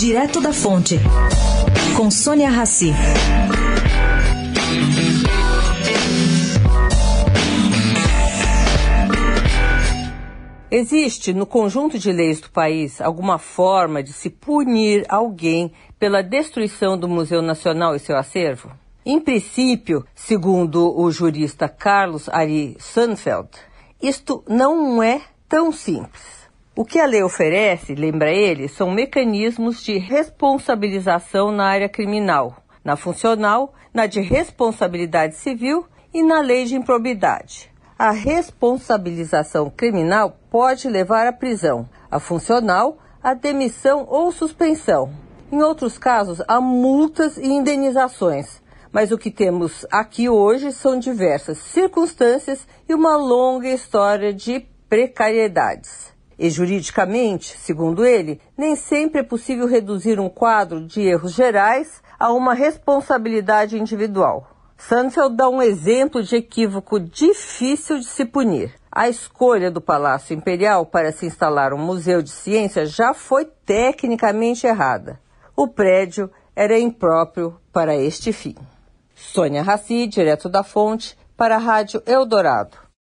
Direto da Fonte, com Sônia Rassi. Existe no conjunto de leis do país alguma forma de se punir alguém pela destruição do Museu Nacional e seu acervo? Em princípio, segundo o jurista Carlos Ari Sandfeld, isto não é tão simples. O que a lei oferece, lembra ele, são mecanismos de responsabilização na área criminal, na funcional, na de responsabilidade civil e na lei de improbidade. A responsabilização criminal pode levar à prisão, a funcional, a demissão ou suspensão. Em outros casos, há multas e indenizações. Mas o que temos aqui hoje são diversas circunstâncias e uma longa história de precariedades. E juridicamente, segundo ele, nem sempre é possível reduzir um quadro de erros gerais a uma responsabilidade individual. Sandfeld dá um exemplo de equívoco difícil de se punir. A escolha do Palácio Imperial para se instalar um museu de ciência já foi tecnicamente errada. O prédio era impróprio para este fim. Sônia Raci, direto da fonte, para a Rádio Eldorado.